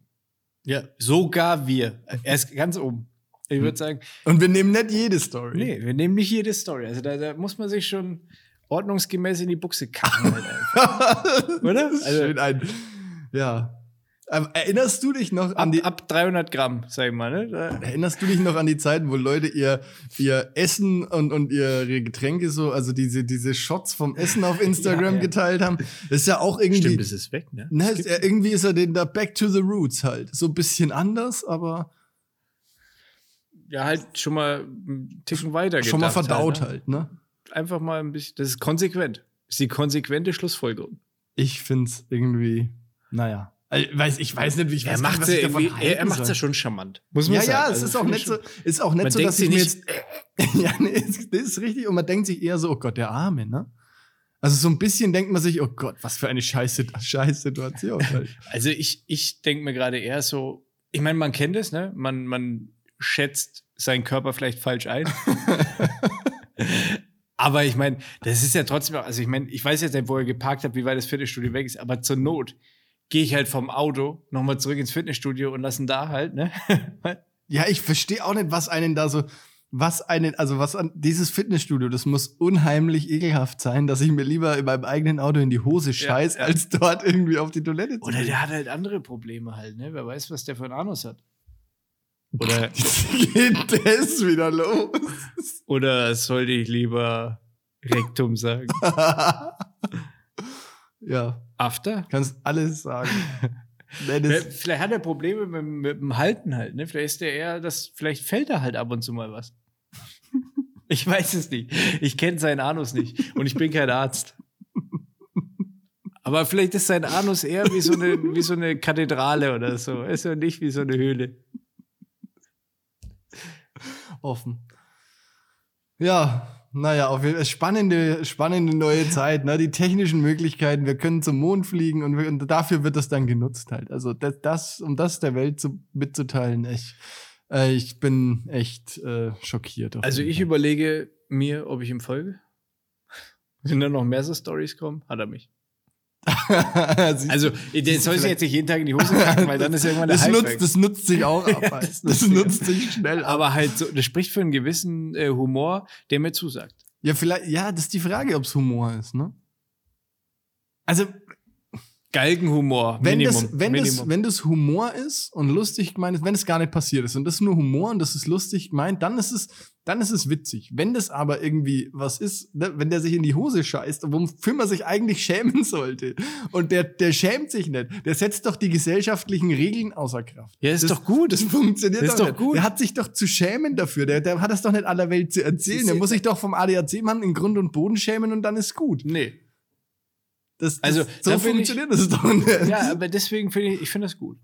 ja, sogar wir. Er ist ganz oben. Ich würde sagen, Und wir nehmen nicht jede Story. nee, wir nehmen nicht jede Story. Also da, da muss man sich schon ordnungsgemäß in die Buchse kacken. Halt einfach. Oder? Das Also- schön ein. Ja. Erinnerst du dich noch an ab, die, ab 300 Gramm, sag ich mal. Ne? Erinnerst du dich noch an die Zeiten, wo Leute ihr, ihr Essen und, und ihre Getränke so, also diese, diese Shots vom Essen auf Instagram Ja, ja. geteilt haben? Das ist ja auch irgendwie. stimmt, das ist weg, ne? Ne, ist irgendwie ist er den da back to the roots halt. So ein bisschen anders, aber ja, halt schon mal einen Ticken weiter schon mal gedacht verdaut halt, halt, ne? ne? Einfach mal ein bisschen, das ist konsequent. Das ist die konsequente Schlussfolgerung. Ich find's irgendwie, naja. Also, weiß, ich weiß nicht, wie ich Er weiß macht nicht, ja ich er, er macht ja soll. schon charmant. Muss man Ja, sagen. ja, es Also ist auch ich so, ist auch nicht Man so, denkt dass ich sich mir nicht- jetzt, ja, nee, ist- das ist richtig und man denkt sich eher so, oh Gott, der Arme, ne? Also so ein bisschen denkt man sich, oh Gott, was für eine scheiße, scheiß Situation. Also ich, ich denke mir gerade eher so, ich meine, man kennt es, ne? Man, man schätzt seinen Körper vielleicht falsch ein. aber ich meine, das ist ja trotzdem, auch- also ich meine, ich weiß jetzt nicht, wo er geparkt hat, wie weit das Fitnessstudio weg ist, aber zur Not gehe ich halt vom Auto nochmal zurück ins Fitnessstudio und lassen da halt, ne? Ja, ich verstehe auch nicht, was einen da so, was einen, also was an dieses Fitnessstudio, das muss unheimlich ekelhaft sein, dass ich mir lieber in meinem eigenen Auto in die Hose scheiß, ja. als dort irgendwie auf die Toilette zu Oder gehen. der hat halt andere Probleme halt, ne? Wer weiß, was der für einen Anus hat. Oder, geht das wieder los. oder sollte ich lieber Rektum sagen? ja, After? kannst alles sagen. Vielleicht hat er Probleme mit, mit dem Halten halt, ne? Vielleicht ist der eher, das, vielleicht fällt er halt ab und zu mal was. Ich weiß es nicht. Ich kenne seinen Anus nicht und ich bin kein Arzt. Aber vielleicht ist sein Anus eher wie so eine, wie so eine Kathedrale oder so. Ist ja nicht wie so eine Höhle. offen. Ja, naja, auf jeden Fall spannende, spannende neue Zeit, ne? Die technischen Möglichkeiten, wir können zum Mond fliegen und, wir, und dafür wird das dann genutzt halt. Also das, das um das der Welt zu, mitzuteilen, ich, äh, ich bin echt äh, schockiert. Also ich Fall. überlege mir, ob ich ihm folge. Wenn da noch mehr so Stories kommen, hat er mich. Also, der du soll sich jetzt nicht jeden Tag in die Hose kacken, weil dann ist irgendwann der das Hype weg. nutzt, das nutzt sich auch ab. Ja, das das, nutzt sich nutzt sich schnell ab. Aber halt so, das spricht für einen gewissen äh, Humor, der mir zusagt. Ja, vielleicht, ja, das ist die Frage, ob es Humor ist, ne? Also, Galgenhumor. wenn Minimum. das, wenn, Minimum. das, wenn das Humor ist und lustig gemeint ist, wenn es gar nicht passiert ist und das ist nur Humor und das ist lustig gemeint, dann ist es, dann ist es witzig. Wenn das aber irgendwie was ist, ne, wenn der sich in die Hose scheißt, wofür man sich eigentlich schämen sollte und der, der schämt sich nicht, der setzt doch die gesellschaftlichen Regeln außer Kraft. Ja, ist das, doch gut. Das funktioniert Das ist doch, doch gut. Der hat sich doch zu schämen dafür. Der, der hat das doch nicht aller Welt zu erzählen. Der muss sich doch vom ADAC-Mann in Grund und Boden schämen und dann ist gut. Nee. Das, das, Also, so da funktioniert das doch nicht. Ja, aber deswegen finde ich, ich finde das gut.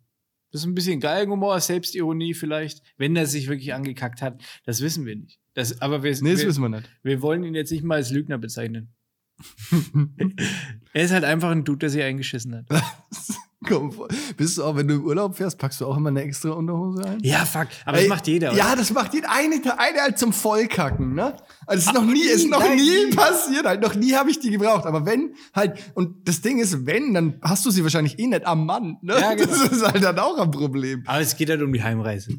Das ist ein bisschen Galgenhumor, Selbstironie vielleicht, wenn er sich wirklich angekackt hat. Das wissen wir nicht. Das, aber wir, nee, das wir, wissen wir nicht. wir wollen ihn jetzt nicht mal als Lügner bezeichnen. er ist halt einfach ein Dude, der sich eingeschissen hat. Komm, vor- bist du auch, wenn du im Urlaub fährst, packst du auch immer eine extra Unterhose ein? Ja, fuck. Aber Ey, das macht jeder. oder? Ja, das macht jeder. Eine, eine halt zum Vollkacken, ne? Also es ist noch nie, nie, ist noch nein, nie. passiert. Halt, noch nie habe ich die gebraucht. Aber wenn halt, und das Ding ist, wenn, dann hast du sie wahrscheinlich eh nicht am Mann, ne? Ja, genau. Das ist halt dann auch ein Problem. Aber es geht halt um die Heimreise.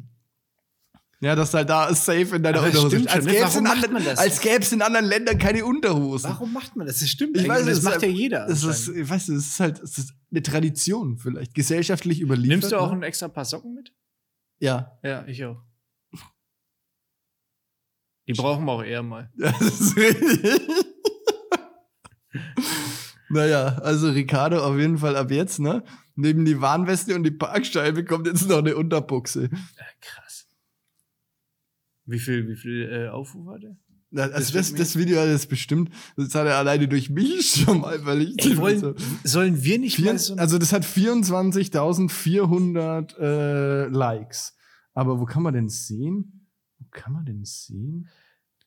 Ja, dass du halt da safe in deiner Aber das Unterhose stimmt als schon, ne? gäbe es in, anderen- das? als es in anderen Ländern keine Unterhosen. Warum macht man das? Das stimmt. Ich weiß, das es macht ja jeder. Das ist, ich weiß, es ist halt es ist eine Tradition vielleicht, gesellschaftlich überliefert. Nimmst du auch ne? ein extra paar Socken mit? Ja. Ja, ich auch. Die brauchen wir auch eher mal. Ja, das ist richtig. naja, also Ricardo auf jeden Fall ab jetzt, ne? Neben die Warnweste und die Parkscheibe kommt jetzt noch eine Unterbuchse. Ja, krass. Wie viel, wie viel äh, Aufruf hat er? Na, Also das, das Video hat es bestimmt, das hat er alleine durch mich schon mal verliebt. Ey, wollen, sollen wir nicht mal so also das hat 24.400 äh, Likes. Aber wo kann man denn sehen? Wo kann man denn sehen?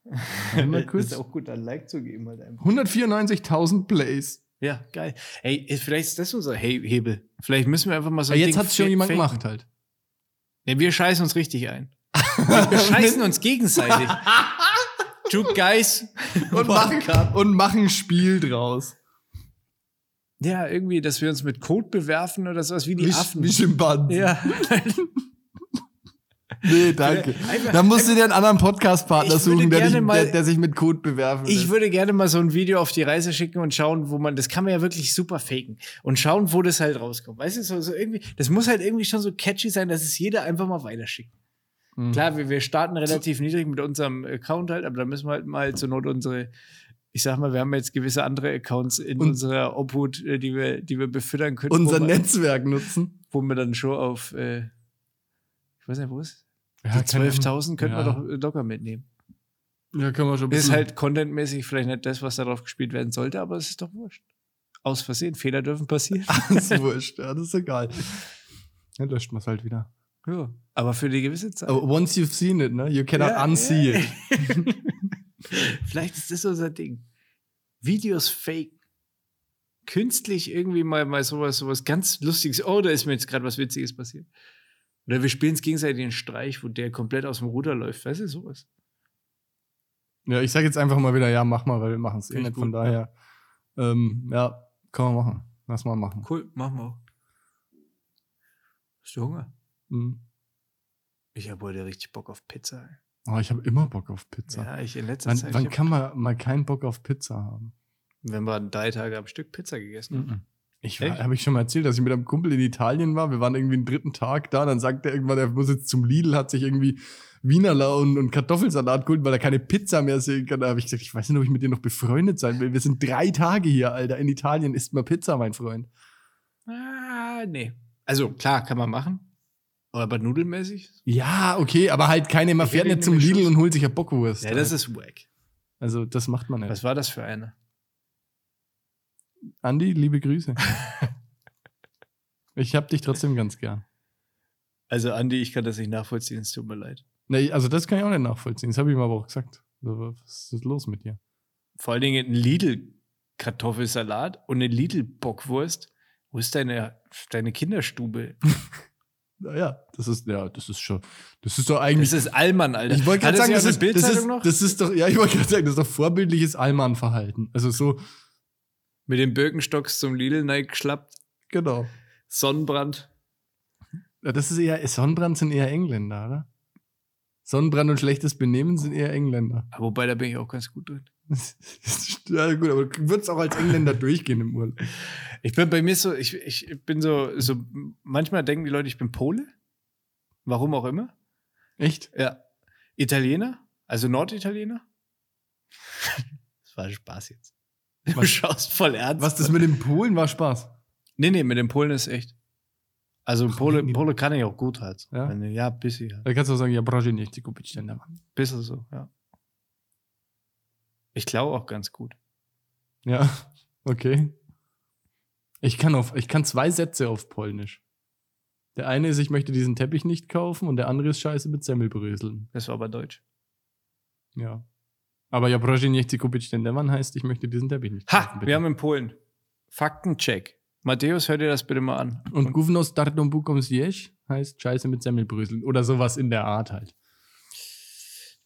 Warte mal Das kurz. ist auch gut, ein Like zu geben halt einfach. 194.000 Plays. Ja, geil. Ey, ist- vielleicht ist das unser He Hebel. Vielleicht müssen wir einfach mal so Aber ein jetzt hat es schon jemand gemacht halt. Ja, wir scheißen uns richtig ein. Wir, wir scheißen uns gegenseitig. Two guys. und, machen, und machen ein Spiel draus. Ja, irgendwie, dass wir uns mit Code bewerfen oder sowas wie die Wie, Affen. wie Schimpansen. ja. Nee, danke. Einfach- da musst du dir einen anderen Podcast-Partner suchen, der, dich, mal- der, der sich mit Code bewerfen Ich lässt. würde gerne mal so ein Video auf die Reise schicken und schauen, wo man, das kann man ja wirklich super faken und schauen, wo das halt rauskommt. Weißt du, so, so irgendwie, das muss halt irgendwie schon so catchy sein, dass es jeder einfach mal weiterschickt. Mhm. Klar, wir, wir starten relativ niedrig mit unserem Account halt, aber da müssen wir halt mal zur Not unsere, ich sag mal, wir haben jetzt gewisse andere Accounts in Und- unserer Obhut, äh, die wir, die wir befüttern können. Unser wo, wir, Netzwerk nutzen. wo wir dann schon auf, äh, ich weiß nicht, wo ist? Ja, Die 12.000 könnten ja. wir doch locker mitnehmen. Ja, können wir schon ein Ist halt contentmäßig vielleicht nicht das, was darauf gespielt werden sollte, aber es ist doch wurscht. Aus Versehen, Fehler dürfen passieren. Das ist wurscht, ja, das ist egal. Dann löscht man es halt wieder. Ja. Aber für die gewisse Zeit. Aber once you've seen it, ne? You cannot Ja, unsee ja. it. Vielleicht ist das unser Ding. Videos fake. Künstlich irgendwie mal, mal sowas, sowas ganz Lustiges. Oh, da ist mir jetzt gerade was Witziges passiert. Oder wir spielen es gegenseitig einen Streich, wo der komplett aus dem Ruder läuft. Weißt du, sowas. Ja, ich sage jetzt einfach mal wieder, ja, mach mal, weil wir machen es eh nicht. Von gut, daher, ähm, ja, kann man machen. Lass mal machen. Cool, machen wir auch. Hast du Hunger? Mhm. Ich habe heute richtig Bock auf Pizza. ey. Oh, ich habe immer Bock auf Pizza. Ja, ich in letzter wann Zeit. wann ich kann man mal keinen Bock auf Pizza haben? wenn wir drei Tage am Stück Pizza gegessen haben. Ich Echt? habe ich schon mal erzählt, dass ich mit einem Kumpel in Italien war. Wir waren irgendwie den dritten Tag da. Dann sagt er irgendwann, er muss jetzt zum Lidl, hat sich irgendwie Wienerla und, und Kartoffelsalat geholt, weil er keine Pizza mehr sehen kann. Da habe ich gesagt, ich weiß nicht, ob ich mit dir noch befreundet sein will. Wir sind drei Tage hier, Alter. In Italien isst man Pizza, mein Freund. Ah, nee. Also klar, kann man machen. Aber nudelmäßig? Ja, okay, aber halt keine, man Ich fährt nicht zum Lidl und holt sich eine Bockwurst. Ja, das ist wack. also, das macht man nicht. Was war das für eine? Andi, liebe Grüße. ich hab dich trotzdem ganz gern. Also, Andi, ich kann das nicht nachvollziehen, es tut mir leid. Nee, also, das kann ich auch nicht nachvollziehen. Das habe ich ihm aber auch gesagt. Was ist los mit dir? Vor allen Dingen ein Lidl-Kartoffelsalat und eine Lidl-Bockwurst. Wo ist deine, deine Kinderstube? Naja, das ist, ja, das ist schon, das ist doch eigentlich. Das ist Allmann, Alter. ich wollte gerade sagen, das ist, das, ist, noch? das ist doch, ja, ich wollte gerade sagen, das ist doch vorbildliches Allmann-Verhalten. Also so, Mit den Birkenstocks zum Lidl geschlappt. genau. Sonnenbrand. Ja, das ist eher, Sonnenbrand sind eher Engländer, oder? Sonnenbrand und schlechtes Benehmen sind eher Engländer. Aber wobei, da bin ich auch ganz gut drin. Ja, gut, aber du würdest auch als Engländer durchgehen im Urlaub. Ich bin bei mir so, ich, ich bin so, so, manchmal denken die Leute, ich bin Pole. Warum auch immer. Echt? Ja. Italiener, also Norditaliener. Das war Spaß jetzt. Du schaust voll ernst. Was, das mit dem Polen war Spaß. Nee, nee, mit dem Polen ist echt. Also Pole, nee. Pole kann ich auch gut halt. Ja? Ja, bisschen. Ja. Da kannst du auch sagen, ja, brauche ich nicht, die. Bisschen so, ja. Ich klaue auch ganz gut. Ja, okay. Ich kann, auf, ich kann zwei Sätze auf Polnisch. Der eine ist, ich möchte diesen Teppich nicht kaufen und der andere ist Scheiße mit Semmelbröseln. Das war aber Deutsch. Ja. Aber ja, proszę nie chcę kupić ten Devan heißt, ich möchte diesen Teppich nicht Ha, kaufen. wir haben in Polen. Faktencheck. Matthäus, hör dir das bitte mal an. und Gówno z tartą buką heißt Scheiße mit Semmelbröseln. Oder sowas in der Art halt.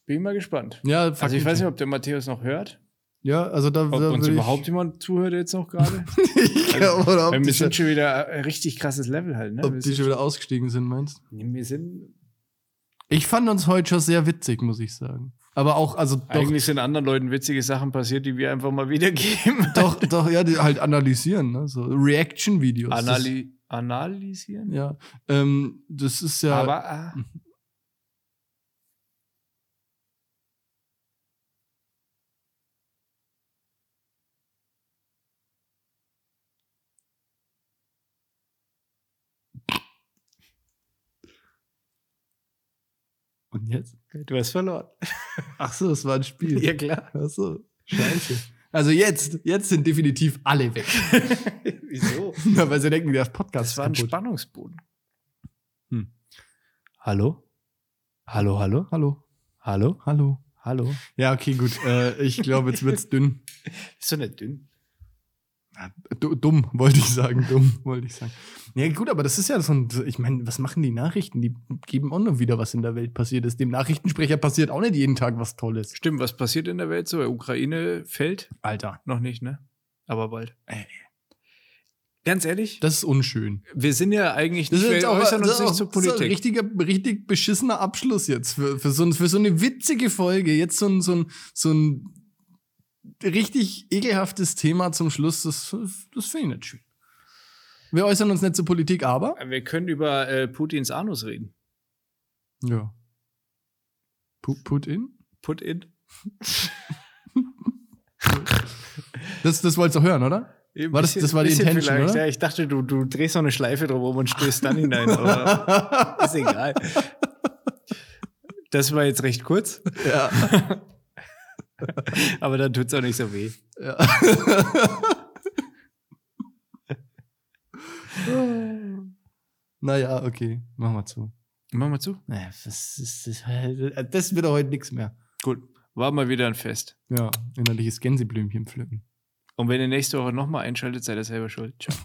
Bin mal gespannt. Ja, Also ich weiß nicht, ob der Matthäus noch hört. Ja, also da, Ob da uns überhaupt jemand zuhört jetzt noch gerade. ja, oder ob wir sind schon wieder ein richtig krasses Level halt. Ne? ob Wir die schon wieder ausgestiegen sind, meinst du? Wir sind Ich fand uns heute schon sehr witzig, muss ich sagen. Aber auch, also doch, eigentlich sind anderen Leuten witzige Sachen passiert, die wir einfach mal wiedergeben. doch, doch, ja, die halt analysieren, ne? So Reaction-Videos. Anali analysieren. Ja, ähm, das ist ja. Aber ah, Und jetzt? du hast verloren. Ach so, es war ein Spiel. Ja, klar. Ach so, scheiße. Also jetzt, jetzt sind definitiv alle weg. Wieso? ja, weil sie denken, der Podcast Das war ein. Spannungsboden. Hm. Hallo? Hallo, hallo? Hallo, Hallo? hallo. Hallo? Ja, okay, gut. Äh, ich glaube, jetzt wird's dünn. Ist doch nicht dünn. Du, dumm, wollte ich sagen. Dumm, wollte ich sagen. Ja, gut, aber das ist ja so ein. Ich meine, was machen die Nachrichten? Die geben auch nur wieder, was in der Welt passiert ist. Dem Nachrichtensprecher passiert auch nicht jeden Tag was Tolles. Stimmt, was passiert in der Welt so? Ukraine fällt? Alter. Noch nicht, ne? Aber bald. Ey. Ganz ehrlich, Das ist unschön. wir sind ja eigentlich Das nicht, ist jetzt wir auch, äußern das uns ist nicht zur so ein Politik. richtiger, richtig beschissener Abschluss jetzt für, für, so, ein- für so eine witzige Folge. Jetzt so ein, so ein, so ein richtig ekelhaftes Thema zum Schluss. Das, das finde ich nicht schön. Wir äußern uns nicht zur Politik, aber. Wir können über äh, Putins Anus reden. Ja. Pu- Putin? Put in. Das, das wolltest du hören, oder? War das- das war die Bisschen Intention, oder? Ja, ich dachte, du, du drehst noch eine Schleife drum und stößt dann hinein. Aber ist egal. Das war jetzt recht kurz, ja. Aber dann tut's auch nicht so weh. ja. naja, okay. Machen wir zu. Machen wir zu. Naja, das, ist, das, das wird heute nichts mehr. Gut. War mal wieder ein Fest. Ja, innerliches Gänseblümchen pflücken. Und wenn ihr nächste Woche nochmal einschaltet, seid ihr selber schuld. Ciao.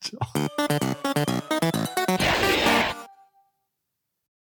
Ciao.